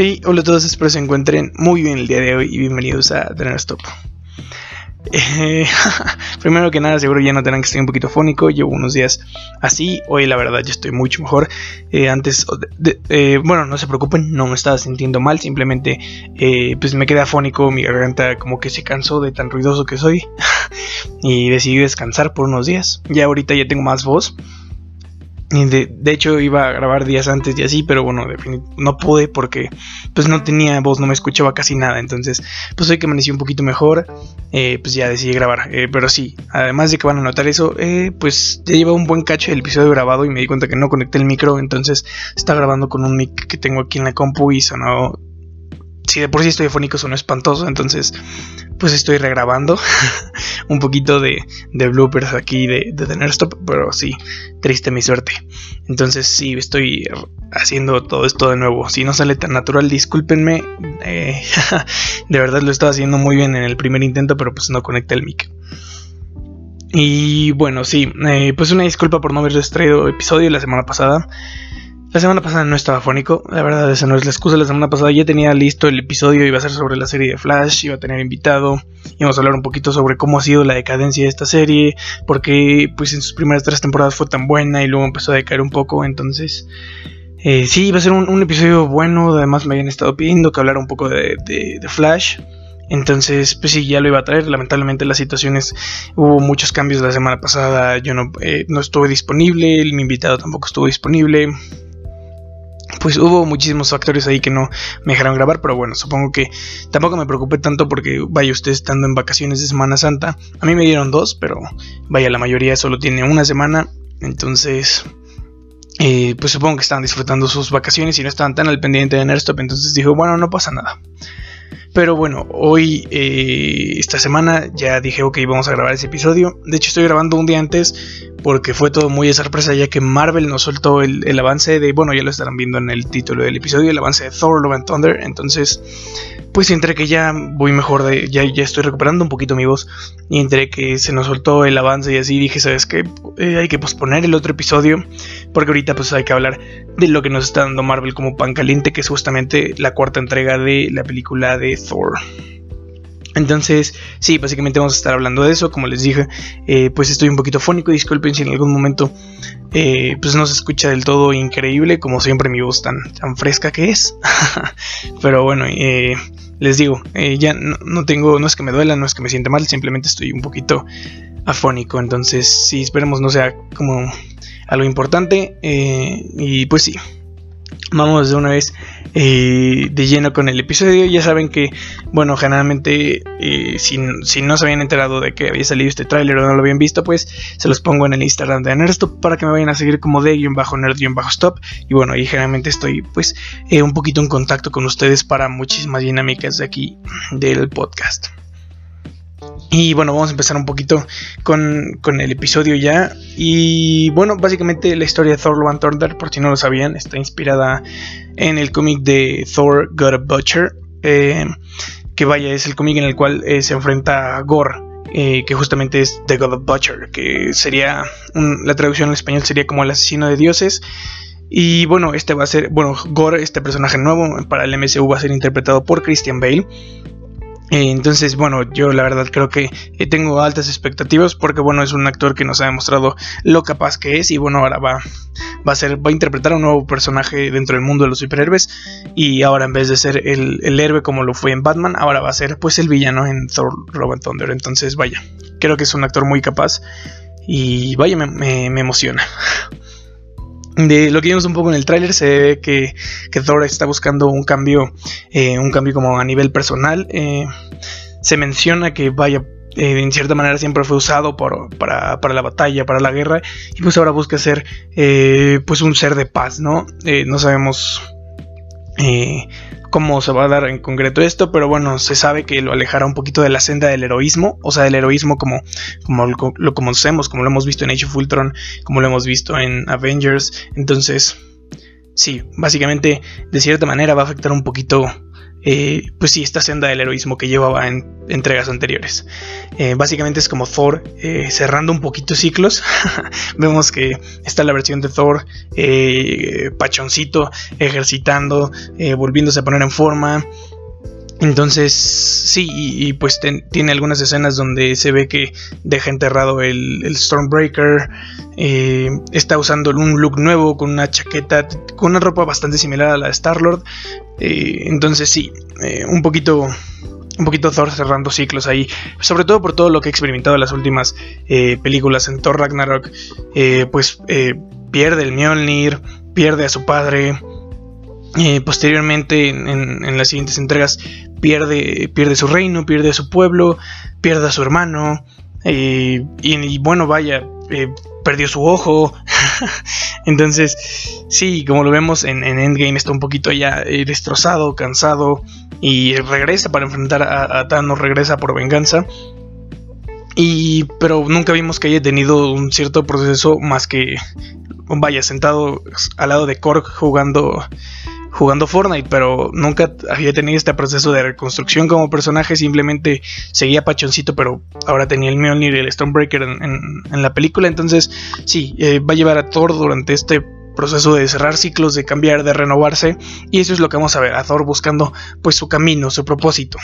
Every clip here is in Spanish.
Hey, hola a todos, espero se encuentren muy bien el día de hoy y bienvenidos a Tener Stop. Eh, primero que nada, seguro ya no tendrán que estar un poquito fónico. Llevo unos días así. Hoy, la verdad, ya estoy mucho mejor. Eh, antes, eh, bueno, no se preocupen, no me estaba sintiendo mal. Simplemente, pues me quedé afónico. Mi garganta, como que se cansó de tan ruidoso que soy. y decidí descansar por unos días. Ya ahorita ya tengo más voz. De, de, hecho iba a grabar días antes y así, pero bueno, no pude porque pues no tenía voz, no me escuchaba casi nada. Entonces, pues hoy que amanecí un poquito mejor, eh, pues ya decidí grabar. Eh, pero sí, además de que van a notar eso, eh, pues ya lleva un buen cacho el episodio grabado y me di cuenta que no conecté el micro, entonces está grabando con un mic que tengo aquí en la compu y sonó... Si de por sí estoy afónico, sonó espantoso, entonces pues estoy regrabando un poquito de, bloopers aquí de, de Tener Stop, pero sí, triste mi suerte. Entonces sí, estoy haciendo todo esto de nuevo. Si no sale tan natural, discúlpenme. Eh, de verdad lo estaba haciendo muy bien en el primer intento, pero pues no conecté el mic. Y bueno, sí, eh, pues una disculpa por no haber traído episodio la semana pasada. La semana pasada no estaba fónico, la verdad esa no es la excusa, la semana pasada ya tenía listo el episodio, iba a ser sobre la serie de Flash, iba a tener invitado, íbamos a hablar un poquito sobre cómo ha sido la decadencia de esta serie, porque pues en sus primeras tres temporadas fue tan buena y luego empezó a decaer un poco, entonces eh, sí, iba a ser un, episodio bueno, además me habían estado pidiendo que hablara un poco de, Flash. Entonces, pues sí, ya lo iba a traer. Lamentablemente las situaciones, hubo muchos cambios la semana pasada. Yo no, eh, no estuve disponible, mi invitado tampoco estuvo disponible pues hubo muchísimos factores ahí que no me dejaron grabar, pero bueno, supongo que tampoco me preocupé tanto porque vaya usted estando en vacaciones de Semana Santa. A mí me dieron dos, pero vaya, la mayoría solo tiene una semana, entonces... Eh, pues supongo que estaban disfrutando sus vacaciones y no estaban tan al pendiente de Nerstop, entonces dijo, bueno, no pasa nada. Pero bueno, hoy, eh, esta semana, ya dije, ok, vamos a grabar ese episodio. De hecho, estoy grabando un día antes porque fue todo muy de sorpresa, ya que Marvel nos soltó el, avance de, bueno, ya lo estarán viendo en el título del episodio, el avance de Thor Love and Thunder. Entonces, pues entre que ya voy mejor, de, ya, ya estoy recuperando un poquito mi voz, y entre que se nos soltó el avance y así dije, ¿sabes qué? Eh, hay que posponer el otro episodio, porque ahorita pues hay que hablar de lo que nos está dando Marvel como pan caliente, que es justamente la cuarta entrega de la película de Thor. Entonces, sí, básicamente vamos a estar hablando de eso. Como les dije, eh, pues estoy un poquito fónico. Disculpen si en algún momento eh, pues no se escucha del todo increíble, como siempre mi voz tan, fresca que es. Pero bueno, eh, les digo, ya no, tengo, no es que me duela, no es que me sienta mal, simplemente estoy un poquito afónico. Entonces, sí, esperemos no sea como algo importante. y pues sí, vamos de una vez eh, de lleno con el episodio. Ya saben que, bueno, generalmente eh, si, no se habían enterado de que había salido este tráiler o no lo habían visto, pues se los pongo en el Instagram de Nerdstop para que me vayan a seguir como de-nerd-stop. Y bueno, ahí generalmente estoy pues eh, un poquito en contacto con ustedes para muchísimas dinámicas de aquí del podcast. Y bueno, vamos a empezar un poquito con, el episodio ya. Y bueno, básicamente la historia de Thor Love Thunder, por si no lo sabían, está inspirada en el cómic de Thor God of Butcher. Eh, que vaya, es el cómic en el cual eh, se enfrenta a Gore. Eh, que justamente es The God of Butcher, que sería la traducción en español sería como el asesino de dioses. Y bueno, este va a ser, bueno, Gore, este personaje nuevo para el MCU va a ser interpretado por Christian Bale. Eh, entonces, bueno, yo la verdad creo que eh, tengo altas expectativas porque, bueno, es un actor que nos ha demostrado lo capaz que es y, bueno, ahora va, a ser, va a interpretar a un nuevo personaje dentro del mundo de los superhéroes y ahora en vez de ser el, héroe como lo fue en Batman, ahora va a ser pues el villano en Thor Robot Thunder. Entonces, vaya, creo que es un actor muy capaz y, vaya, me emociona. De lo que vimos un poco en el tráiler se ve que, Thor está buscando un cambio, eh, un cambio como a nivel personal. Eh, se menciona que vaya, eh, en cierta manera siempre fue usado para, la batalla, para la guerra, y pues ahora busca ser pues un ser de paz, ¿no? no sabemos cómo se va a dar en concreto esto, pero bueno, se sabe que lo alejará un poquito de la senda del heroísmo, o sea, del heroísmo como, como lo, conocemos, como lo hemos visto en Age of Ultron, como lo hemos visto en Avengers, entonces, sí, básicamente, de cierta manera va a afectar un poquito eh, pues sí, esta senda del heroísmo que llevaba en entregas anteriores. Eh, básicamente es como Thor eh, cerrando un poquito ciclos. Vemos que está la versión de Thor pachoncito, ejercitando, volviéndose a poner en forma. Entonces, sí, y, pues tiene algunas escenas donde se ve que deja enterrado el, Stormbreaker. está usando un look nuevo con una chaqueta, con una ropa bastante similar a la de Star-Lord. Eh, entonces sí, eh, un poquito un poquito Thor cerrando ciclos ahí, sobre todo por todo lo que he experimentado en las últimas eh, películas en Thor Ragnarok, pues pierde el Mjolnir, pierde a su padre, posteriormente en, las siguientes entregas pierde, pierde su reino, pierde a su pueblo, pierde a su hermano, y, bueno, vaya, perdió su ojo, Entonces, sí, como lo vemos en, Endgame, está un poquito ya eh, destrozado, cansado. Y regresa para enfrentar a, Thanos, regresa por venganza. Y, pero nunca vimos que haya tenido un cierto proceso más que, vaya, sentado al lado de Korg jugando jugando Fortnite, pero nunca había tenido este proceso de reconstrucción como personaje, simplemente seguía pachoncito, pero ahora tenía el Mjolnir y el Stonebreaker en, la película, entonces sí, eh, va a llevar a Thor durante este proceso de cerrar ciclos, de cambiar, de renovarse, y eso es lo que vamos a ver, a Thor buscando pues su camino, su propósito.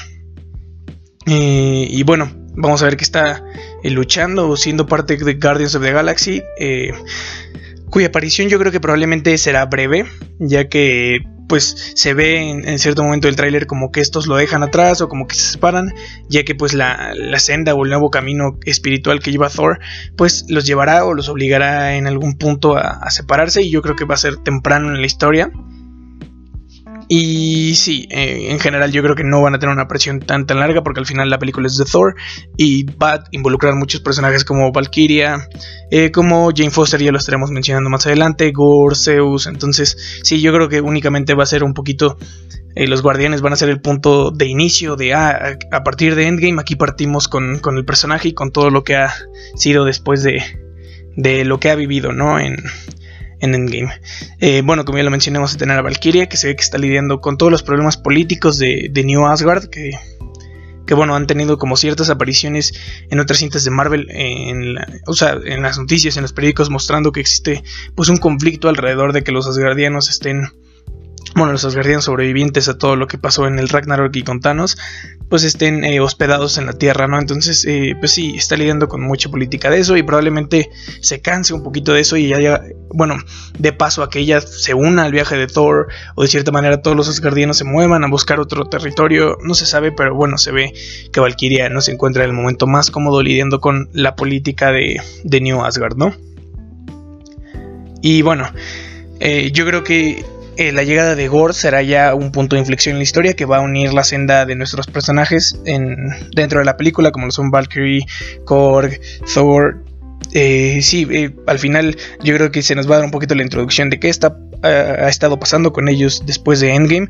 Eh, y bueno, vamos a ver que está eh, luchando, siendo parte de Guardians of the Galaxy cuya aparición yo creo que probablemente será breve, ya que pues se ve en, cierto momento del tráiler como que estos lo dejan atrás o como que se separan, ya que pues la, senda o el nuevo camino espiritual que lleva Thor, pues los llevará o los obligará en algún punto a separarse y yo creo que va a ser temprano en la historia. Y sí, eh, en general yo creo que no van a tener una presión tan tan larga porque al final la película es de Thor y va a involucrar muchos personajes como Valkyria, eh, como Jane Foster, ya lo estaremos mencionando más adelante, Gore, Zeus, entonces sí, yo creo que únicamente va a ser un poquito, eh, los guardianes van a ser el punto de inicio de, ah, a partir de Endgame aquí partimos con, con, el personaje y con todo lo que ha sido después de, de lo que ha vivido, ¿no? En, en Endgame. Eh, bueno, como ya lo mencioné, vamos a tener a Valkyria, que se ve que está lidiando con todos los problemas políticos de, New Asgard, que, que, bueno, han tenido como ciertas apariciones en otras cintas de Marvel, en, o sea, en las noticias, en los periódicos, mostrando que existe pues un conflicto alrededor de que los asgardianos estén bueno, los Asgardianos sobrevivientes a todo lo que pasó en el Ragnarok y con Thanos, pues estén eh, hospedados en la Tierra, ¿no? Entonces, eh, pues sí, está lidiando con mucha política de eso y probablemente se canse un poquito de eso y haya, bueno, de paso a que ella se una al viaje de Thor o de cierta manera todos los Asgardianos se muevan a buscar otro territorio, no se sabe, pero bueno, se ve que Valkyria no se encuentra en el momento más cómodo lidiando con la política de, de New Asgard, ¿no? Y bueno, eh, yo creo que eh, la llegada de Gore será ya un punto de inflexión en la historia que va a unir la senda de nuestros personajes en, dentro de la película, como lo son Valkyrie, Korg, Thor. Eh, sí, eh, al final yo creo que se nos va a dar un poquito la introducción de qué está, ha estado pasando con ellos después de Endgame.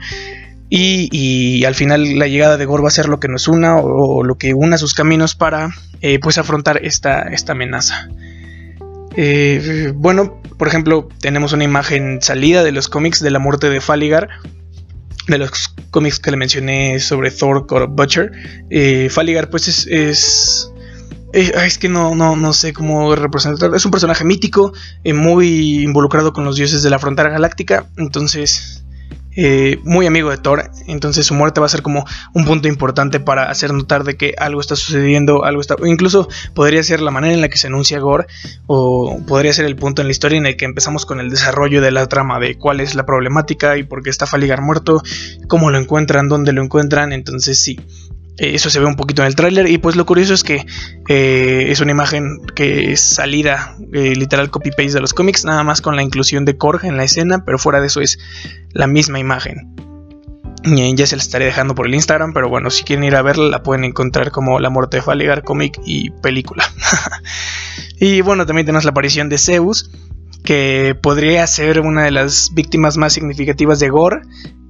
Y, al final la llegada de Gore va a ser lo que nos una o, lo que una sus caminos para pues afrontar esta, esta amenaza. Bueno, por ejemplo, tenemos una imagen salida de los cómics de la muerte de Faligar. De los cómics que le mencioné sobre Thor God Butcher. Eh, Faligar, pues es. es eh, es que no, no, no sé cómo representar. Es un personaje mítico, muy involucrado con los dioses de la frontera galáctica. Entonces, eh, muy amigo de Thor, entonces su muerte va a ser como un punto importante para hacer notar de que algo está sucediendo, algo está, o incluso podría ser la manera en la que se anuncia Gore, o podría ser el punto en la historia en el que empezamos con el desarrollo de la trama de cuál es la problemática y por qué está Faligar muerto, cómo lo encuentran, dónde lo encuentran, entonces sí, eso se ve un poquito en el tráiler. Y pues lo curioso es que eh, es una imagen que es salida eh, literal copy paste de los cómics nada más con la inclusión de Korg en la escena pero fuera de eso es la misma imagen. Ya se la estaré dejando por el Instagram pero bueno si quieren ir a verla la pueden encontrar como La muerte de Faligar cómic y película. Y bueno también tenemos la aparición de Zeus que podría ser una de las víctimas más significativas de Gore.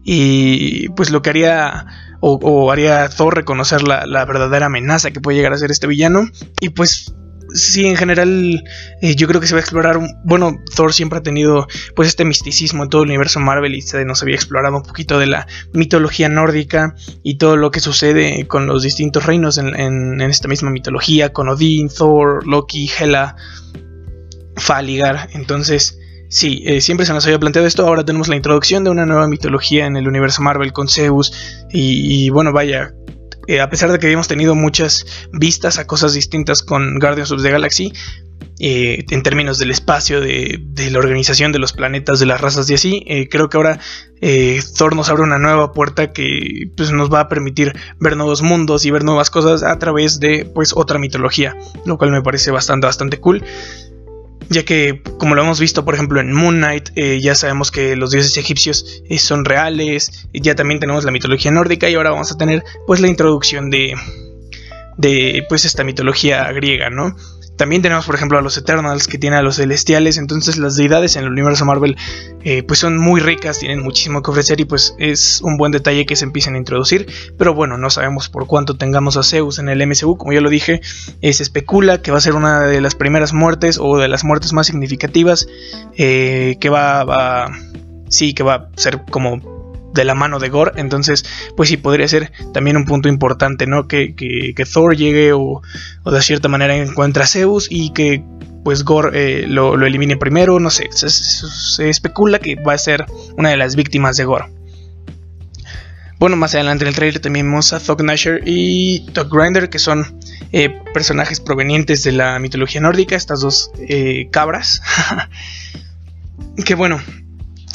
Y pues lo que haría o, haría Thor reconocer la, verdadera amenaza que puede llegar a ser este villano. Y pues sí, en general, eh, yo creo que se va a explorar. Bueno, Thor siempre ha tenido pues este misticismo en todo el universo Marvel y se nos había explorado un poquito de la mitología nórdica y todo lo que sucede con los distintos reinos en, esta misma mitología, con Odín, Thor, Loki, Hela, Faligar. Entonces, sí, eh, siempre se nos había planteado esto. Ahora tenemos la introducción de una nueva mitología en el universo Marvel con Zeus. y bueno, vaya, eh, a pesar de que habíamos tenido muchas vistas a cosas distintas con Guardians of the Galaxy, eh, en términos del espacio, de, la organización de los planetas, de las razas y así, creo que ahora Thor nos abre una nueva puerta que pues, nos va a permitir ver nuevos mundos y ver nuevas cosas a través de pues, otra mitología, lo cual me parece bastante, bastante cool ya que como lo hemos visto por ejemplo en Moon Knight, eh, ya sabemos que los dioses egipcios eh, son reales, ya también tenemos la mitología nórdica y ahora vamos a tener pues la introducción de, de pues esta mitología griega, ¿no? También tenemos, por ejemplo, a los Eternals, que tienen a los Celestiales. Entonces, las deidades en el universo Marvel, eh, pues son muy ricas, tienen muchísimo que ofrecer y pues es un buen detalle que se empiecen a introducir. Pero bueno, no sabemos por cuánto tengamos a Zeus en el MCU. Como ya lo dije, eh, se especula que va a ser una de las primeras muertes o de las muertes más significativas. Eh, que va, va, sí, que va a ser como de la mano de Gore. Entonces, pues sí, podría ser también un punto importante, ¿no? Que, que, Thor llegue o, de cierta manera encuentre a Zeus y que pues Gore eh, lo, elimine primero, no sé, se, especula que va a ser una de las víctimas de Gore. Bueno, más adelante en el trailer también vemos a Nasher y Thug Grinder, que son eh, personajes provenientes de la mitología nórdica, estas dos eh, cabras. que bueno,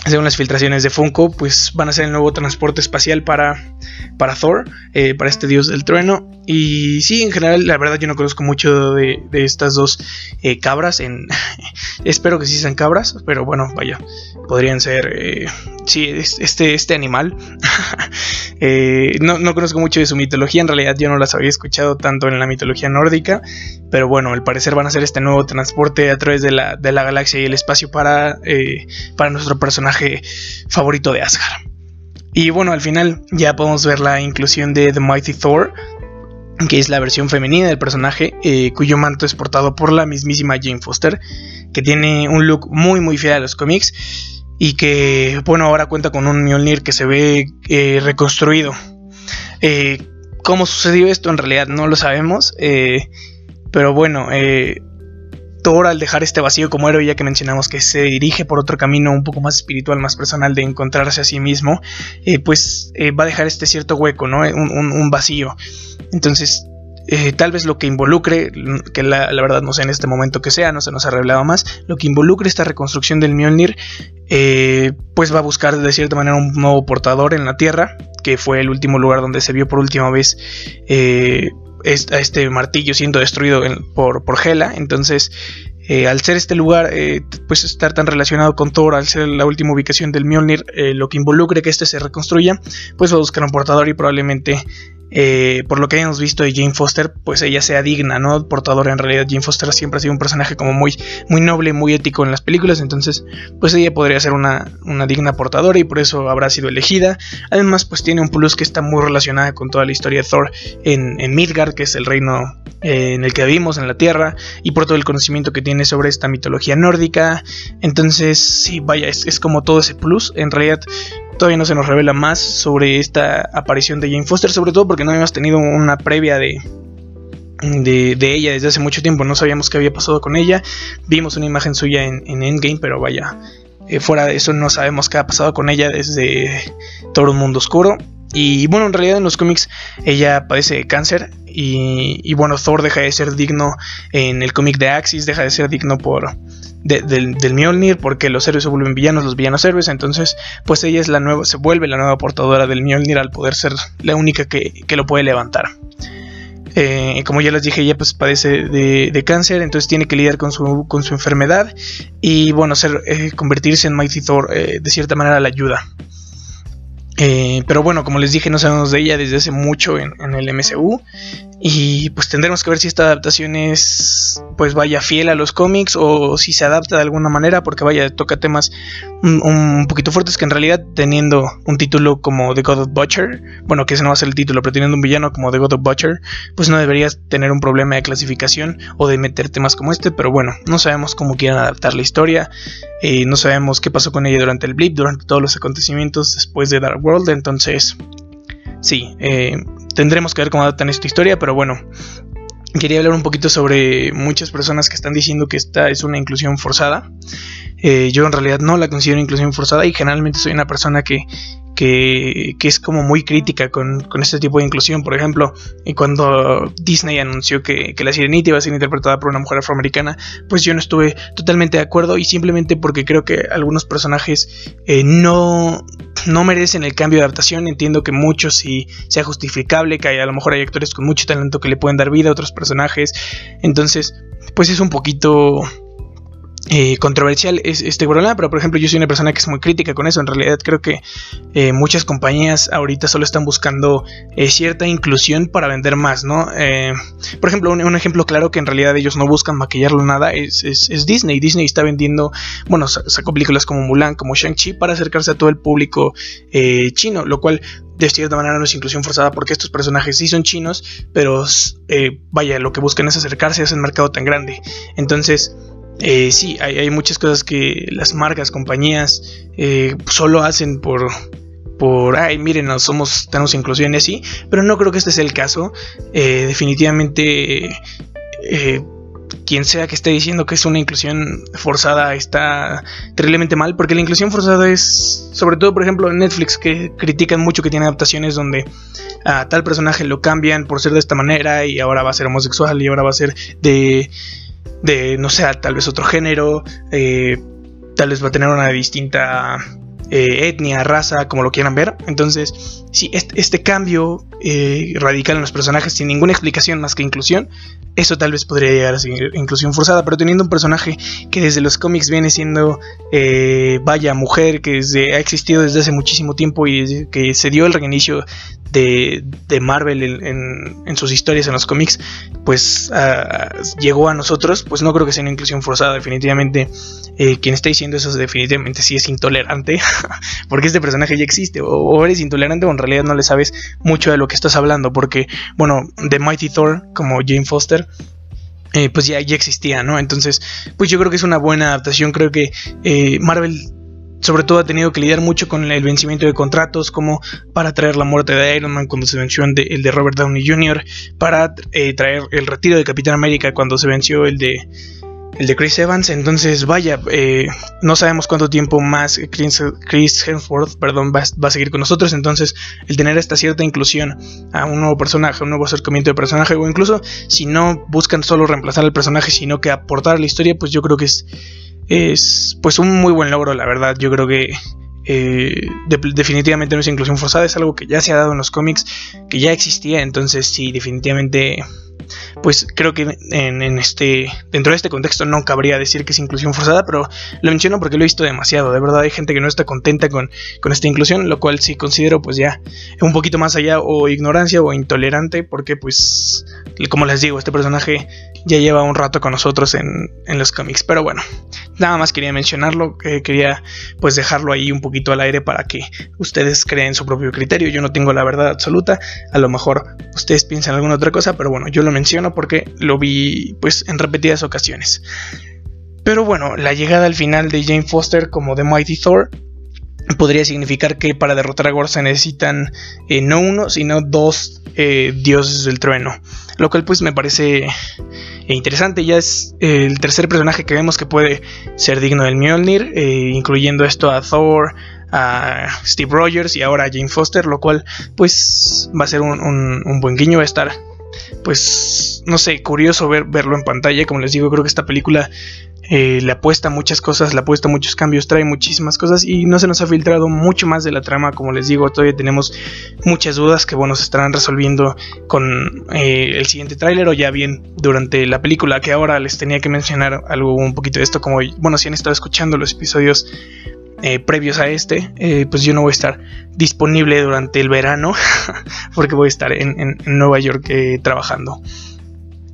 según las filtraciones de Funko, pues van a ser el nuevo transporte espacial para, para Thor, eh, para este dios del trueno. Y sí, en general, la verdad yo no conozco mucho de, estas dos eh, cabras. En, espero que sí sean cabras, pero bueno, vaya, podrían ser, eh, sí, este, este animal. no, no, conozco mucho de su mitología, en realidad yo no las había escuchado tanto en la mitología nórdica. Pero bueno, al parecer van a ser este nuevo transporte a través de la, de la galaxia y el espacio para, para nuestro personaje favorito de Asgard. Y bueno, al final ya podemos ver la inclusión de The Mighty Thor, que es la versión femenina del personaje, eh, cuyo manto es portado por la mismísima Jane Foster, que tiene un look muy muy fiel a los cómics y que, bueno, ahora cuenta con un Mjolnir que se ve eh, reconstruido. Eh, ¿Cómo sucedió esto? En realidad no lo sabemos, pero bueno, Thor al dejar este vacío como héroe, ya que mencionamos que se dirige por otro camino un poco más espiritual, más personal de encontrarse a sí mismo, eh, pues eh, va a dejar este cierto hueco, ¿no? Un, vacío. Entonces, eh, tal vez lo que involucre, que la, verdad no sé en este momento que sea, no se nos ha revelado más, lo que involucre esta reconstrucción del Mjolnir, pues va a buscar de cierta manera un nuevo portador en la Tierra, que fue el último lugar donde se vio por última vez este martillo siendo destruido por, por Hela. Entonces, eh, al ser este lugar, eh, pues estar tan relacionado con Thor, al ser la última ubicación del Mjolnir, eh, lo que involucre que este se reconstruya, pues va a buscar un portador y probablemente eh, por lo que hemos visto de Jane Foster, pues ella sea digna, ¿no? Portadora en realidad. Jane Foster siempre ha sido un personaje como muy, muy noble, muy ético en las películas, entonces pues ella podría ser una, una digna portadora y por eso habrá sido elegida. Además pues tiene un plus que está muy relacionada con toda la historia de Thor en, en Midgard, que es el reino eh, en el que vivimos en la Tierra, y por todo el conocimiento que tiene sobre esta mitología nórdica. Entonces sí, vaya, es, es como todo ese plus. En realidad Todavía no se nos revela más sobre esta aparición de Jane Foster, sobre todo porque no habíamos tenido una previa de, de, ella desde hace mucho tiempo. No sabíamos qué había pasado con ella. Vimos una imagen suya en, Endgame, pero vaya, eh, fuera de eso no sabemos qué ha pasado con ella desde todo un mundo oscuro. Y bueno, en realidad en los cómics ella padece cáncer y, y, bueno, Thor deja de ser digno en el cómic de Axis, deja de ser digno por, del, Mjolnir porque los héroes se vuelven villanos, los villanos héroes, entonces pues ella es la nueva, se vuelve la nueva portadora del Mjolnir al poder ser la única que, lo puede levantar. Eh, como ya les dije, ella pues padece de, cáncer, entonces tiene que lidiar con su, con su enfermedad y bueno, eh, convertirse en Mighty Thor eh, de cierta manera la ayuda. Eh, pero bueno, como les dije, no sabemos de ella desde hace mucho en, el MCU. Y pues tendremos que ver si esta adaptación es, pues vaya fiel a los cómics o si se adapta de alguna manera, porque vaya, toca temas un, un, poquito fuertes que en realidad teniendo un título como The God of Butcher, bueno, que ese no va a ser el título, pero teniendo un villano como The God of Butcher, pues no deberías tener un problema de clasificación o de meter temas como este, pero bueno, no sabemos cómo quieran adaptar la historia, eh, no sabemos qué pasó con ella durante el blip, durante todos los acontecimientos después de Dark World, entonces sí, eh, tendremos que ver cómo adaptan esta historia, pero bueno, quería hablar un poquito sobre muchas personas que están diciendo que esta es una inclusión forzada. Eh, yo en realidad no la considero inclusión forzada y generalmente soy una persona que que, es como muy crítica con, este tipo de inclusión. Por ejemplo, y cuando Disney anunció que, la sirenita iba a ser interpretada por una mujer afroamericana, pues yo no estuve totalmente de acuerdo y simplemente porque creo que algunos personajes eh, no, no merecen el cambio de adaptación. Entiendo que muchos sí sea justificable, que a lo mejor hay actores con mucho talento que le pueden dar vida a otros personajes. Entonces, pues es un poquito eh, controversial es este problema, pero por ejemplo yo soy una persona que es muy crítica con eso. En realidad creo que eh, muchas compañías ahorita solo están buscando eh, cierta inclusión para vender más, ¿no? por ejemplo, un, ejemplo claro que en realidad ellos no buscan maquillarlo nada es, es, Disney. Disney está vendiendo, bueno, sacó películas como Mulan, como Shang-Chi para acercarse a todo el público chino, lo cual de cierta manera no es inclusión forzada porque estos personajes sí son chinos, pero vaya, lo que buscan es acercarse a ese mercado tan grande. Entonces, eh, sí, hay, muchas cosas que las marcas, compañías, eh, solo hacen por, por, ay, miren, no somos, tenemos inclusión y así, pero no creo que este sea el caso. Eh, definitivamente, quien sea que esté diciendo que es una inclusión forzada está terriblemente mal, porque la inclusión forzada es, sobre todo, por ejemplo, Netflix, que critican mucho que tiene adaptaciones donde a tal personaje lo cambian por ser de esta manera y ahora va a ser homosexual y ahora va a ser de de, no sé, tal vez otro género, eh, tal vez va a tener una distinta eh, etnia, raza, como lo quieran ver. Entonces, si este, cambio eh, radical en los personajes sin ninguna explicación más que inclusión, eso tal vez podría llegar a ser inclusión forzada, pero teniendo un personaje que desde los cómics viene siendo, vaya, mujer, que ha existido desde hace muchísimo tiempo y que se dio el reinicio de, Marvel en, sus historias en los cómics, pues ah, llegó a nosotros, pues no creo que sea una inclusión forzada, definitivamente. Eh, quien está diciendo eso definitivamente sí es intolerante, porque este personaje ya existe, o, eres intolerante o en realidad no le sabes mucho de lo que estás hablando, porque, bueno, The Mighty Thor, como Jane Foster, eh, pues ya, ya existía, ¿no? Entonces, pues yo creo que es una buena adaptación, creo que eh, Marvel sobre todo ha tenido que lidiar mucho con el vencimiento de contratos, como para traer la muerte de Iron Man cuando se venció el de, Robert Downey Jr., para eh, traer el retiro de Capitán América cuando se venció el de, el de Chris Evans. Entonces, vaya, eh, no sabemos cuánto tiempo más Chris, Hemsworth perdón, va, a seguir con nosotros. Entonces, el tener esta cierta inclusión a un nuevo personaje, un nuevo acercamiento de personaje, o incluso si no buscan solo reemplazar al personaje, sino que aportar a la historia, pues yo creo que es es pues un muy buen logro, la verdad. Yo creo que eh, definitivamente no es inclusión forzada, es algo que ya se ha dado en los cómics, que ya existía, entonces sí, definitivamente pues creo que en, este dentro de este contexto no cabría decir que es inclusión forzada, pero lo menciono porque lo he visto demasiado. De verdad hay gente que no está contenta con, con esta inclusión, lo cual sí considero pues ya un poquito más allá o ignorancia o intolerante, porque pues como les digo, este personaje ya lleva un rato con nosotros en, en los cómics. Pero bueno, nada más quería mencionarlo, que quería pues dejarlo ahí un poquito al aire para que ustedes creen su propio criterio. Yo no tengo la verdad absoluta, a lo mejor ustedes piensan alguna otra cosa, pero bueno, yo lo menciono porque lo vi pues en repetidas ocasiones. Pero bueno, la llegada al final de Jane Foster como The Mighty Thor podría significar que para derrotar a Gore se necesitan eh, no uno, sino dos eh, dioses del trueno. Lo cual pues me parece eh, interesante. Ya es el tercer personaje que vemos que puede ser digno del Mjolnir, incluyendo esto a Thor, a Steve Rogers y ahora a Jane Foster, lo cual pues va a ser un, un buen guiño, va a estar pues, no sé, curioso ver, verlo en pantalla. Como les digo, creo que esta película eh, le apuesta muchas cosas, le apuesta muchos cambios, trae muchísimas cosas y no se nos ha filtrado mucho más de la trama. Como les digo, todavía tenemos muchas dudas que, bueno, se estarán resolviendo con eh, el siguiente tráiler o ya bien durante la película. Que ahora les tenía que mencionar algo un poquito de esto, como, bueno, si han estado escuchando los episodios eh, previos a este, eh, pues yo no voy a estar disponible durante el verano porque voy a estar en, Nueva York eh, trabajando.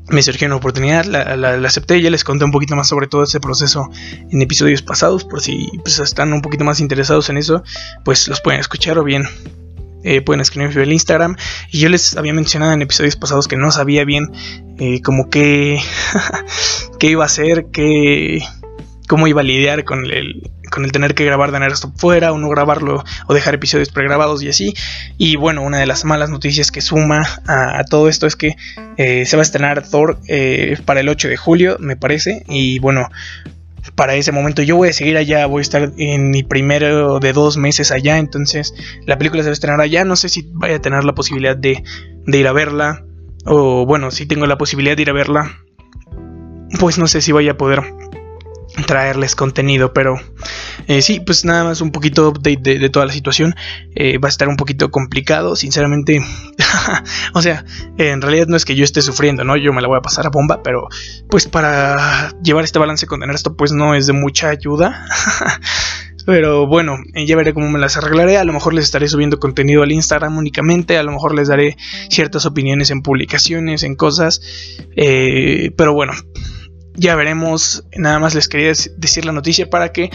Me surgió una oportunidad, la, acepté, ya les conté un poquito más sobre todo ese proceso en episodios pasados, por si pues, están un poquito más interesados en eso, pues los pueden escuchar o bien pueden escribirme en el Instagram. Y yo les había mencionado en episodios pasados que no sabía bien como qué, qué iba a hacer, qué, cómo iba a lidiar con el, con el tener que grabar de esto fuera o no grabarlo o dejar episodios pregrabados y así. Y bueno, una de las malas noticias que suma a, todo esto es que eh, se va a estrenar Thor eh, para el 8 de julio, me parece. Y bueno, para ese momento yo voy a seguir allá, voy a estar en mi primero de dos meses allá, entonces la película se va a estrenar allá, no sé si vaya a tener la posibilidad de, de ir a verla, o bueno, si tengo la posibilidad de ir a verla, pues no sé si vaya a poder traerles contenido, pero eh, sí, pues nada más un poquito update de, toda la situación. Eh, va a estar un poquito complicado, sinceramente. o sea, en realidad no es que yo esté sufriendo, ¿no? Yo me la voy a pasar a bomba, pero pues para llevar este balance con esto, pues no es de mucha ayuda. Pero bueno, eh, ya veré cómo me las arreglaré. A lo mejor les estaré subiendo contenido al Instagram únicamente. A lo mejor les daré ciertas opiniones en publicaciones, en cosas. pero bueno, ya veremos. Nada más les quería decir la noticia para que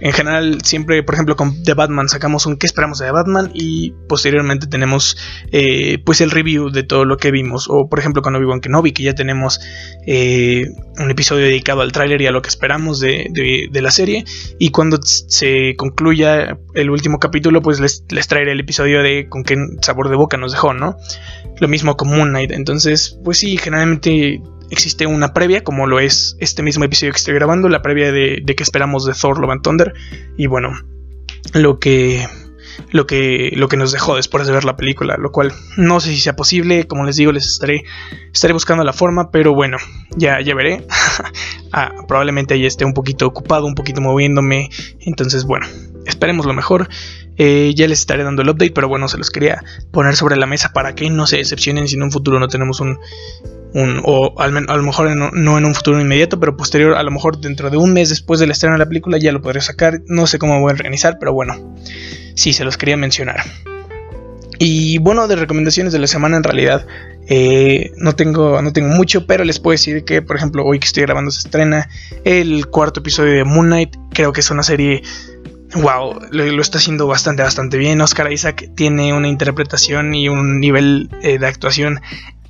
en general siempre, por ejemplo, con The Batman sacamos un qué esperamos de The Batman y posteriormente tenemos eh, pues el review de todo lo que vimos. O por ejemplo con Obi-Wan Kenobi que ya tenemos eh, un episodio dedicado al tráiler y a lo que esperamos de, la serie. Y cuando se concluya el último capítulo pues les, les traeré el episodio de con qué sabor de boca nos dejó, ¿no? Lo mismo con Moon Knight. Entonces pues sí, generalmente existe una previa, como lo es este mismo episodio que estoy grabando, la previa de, de que esperamos de Thor Love and Thunder. Y bueno, lo que, lo, que, lo que nos dejó después de ver la película, lo cual no sé si sea posible, como les digo, les estaré, estaré buscando la forma, pero bueno, ya, ya veré. ah, probablemente ahí esté un poquito ocupado, un poquito moviéndome, entonces bueno, esperemos lo mejor. Eh, ya les estaré dando el update, pero bueno, se los quería poner sobre la mesa para que no se decepcionen si en un futuro no tenemos un, o al a lo mejor no en un futuro inmediato, pero posterior, a lo mejor dentro de un mes después del estreno de la película ya lo podré sacar. No sé cómo voy a organizar, pero bueno, sí, se los quería mencionar. Y bueno, de recomendaciones de la semana en realidad eh, no, tengo, no tengo mucho, pero les puedo decir que, por ejemplo, hoy que estoy grabando se estrena el cuarto episodio de Moon Knight. Creo que es una serie wow, lo, está haciendo bastante, bastante bien. Oscar Isaac tiene una interpretación y un nivel eh, de actuación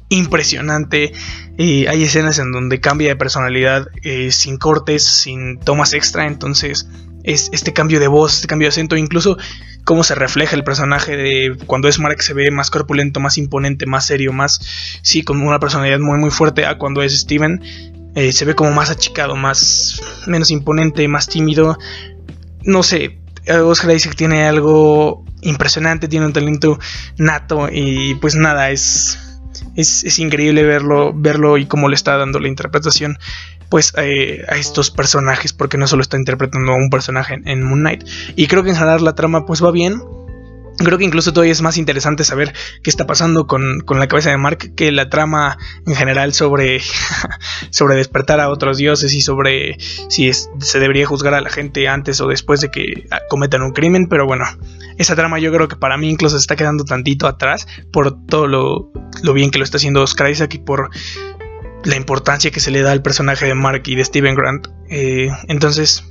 impresionante. hay escenas en donde cambia de personalidad eh, sin cortes, sin tomas extra. Entonces, es este cambio de voz, este cambio de acento, incluso cómo se refleja el personaje de cuando es Mark se ve más corpulento, más imponente, más serio, más, sí, con una personalidad muy, muy fuerte a cuando es Steven. Eh, se ve como más achicado, más menos imponente, más tímido. No sé, Oscar Isaac tiene algo impresionante, tiene un talento nato y pues nada, es es, increíble verlo, verlo y cómo le está dando la interpretación pues eh, a estos personajes porque no solo está interpretando a un personaje en, en, Moon Knight. Y creo que en general la trama pues va bien Creo que incluso todavía es más interesante saber qué está pasando con, la cabeza de Mark que la trama en general sobre, sobre despertar a otros dioses y sobre si se debería juzgar a la gente antes o después de que cometan un crimen. Pero bueno, esa trama yo creo que para mí incluso se está quedando tantito atrás por todo lo, bien que lo está haciendo Oscar Isaac y por la importancia que se le da al personaje de Mark y de Steven Grant. Eh, entonces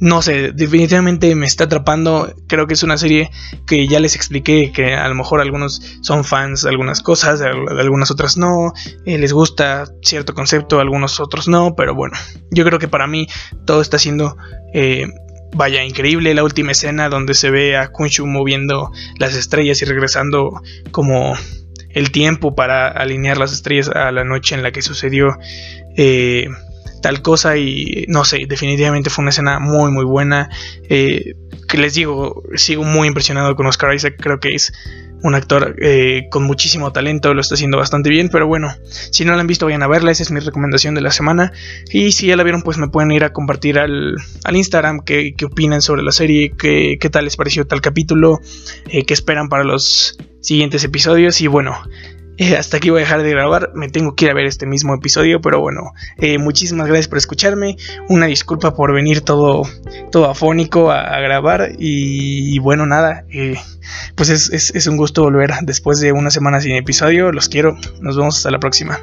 no sé, definitivamente me está atrapando. Creo que es una serie que ya les expliqué que a lo mejor algunos son fans de algunas cosas, de algunas otras no. Eh, les gusta cierto concepto, algunos otros no. Pero bueno, yo creo que para mí todo está siendo... Eh, vaya, increíble la última escena donde se ve a Kunshu moviendo las estrellas y regresando como el tiempo para alinear las estrellas a la noche en la que sucedió eh, tal cosa y no sé, definitivamente fue una escena muy muy buena. Eh, que les digo, sigo muy impresionado con Oscar Isaac, creo que es un actor eh, con muchísimo talento, lo está haciendo bastante bien, pero bueno, si no la han visto vayan a verla, esa es mi recomendación de la semana. Y si ya la vieron, pues me pueden ir a compartir al, Instagram qué, opinan sobre la serie, qué, tal les pareció tal capítulo, eh, qué esperan para los siguientes episodios y bueno. Eh, hasta aquí voy a dejar de grabar, me tengo que ir a ver este mismo episodio, pero bueno, eh, muchísimas gracias por escucharme, una disculpa por venir todo, todo afónico a, grabar y, bueno, nada, eh, pues es, es un gusto volver después de una semana sin episodio, los quiero, nos vemos hasta la próxima.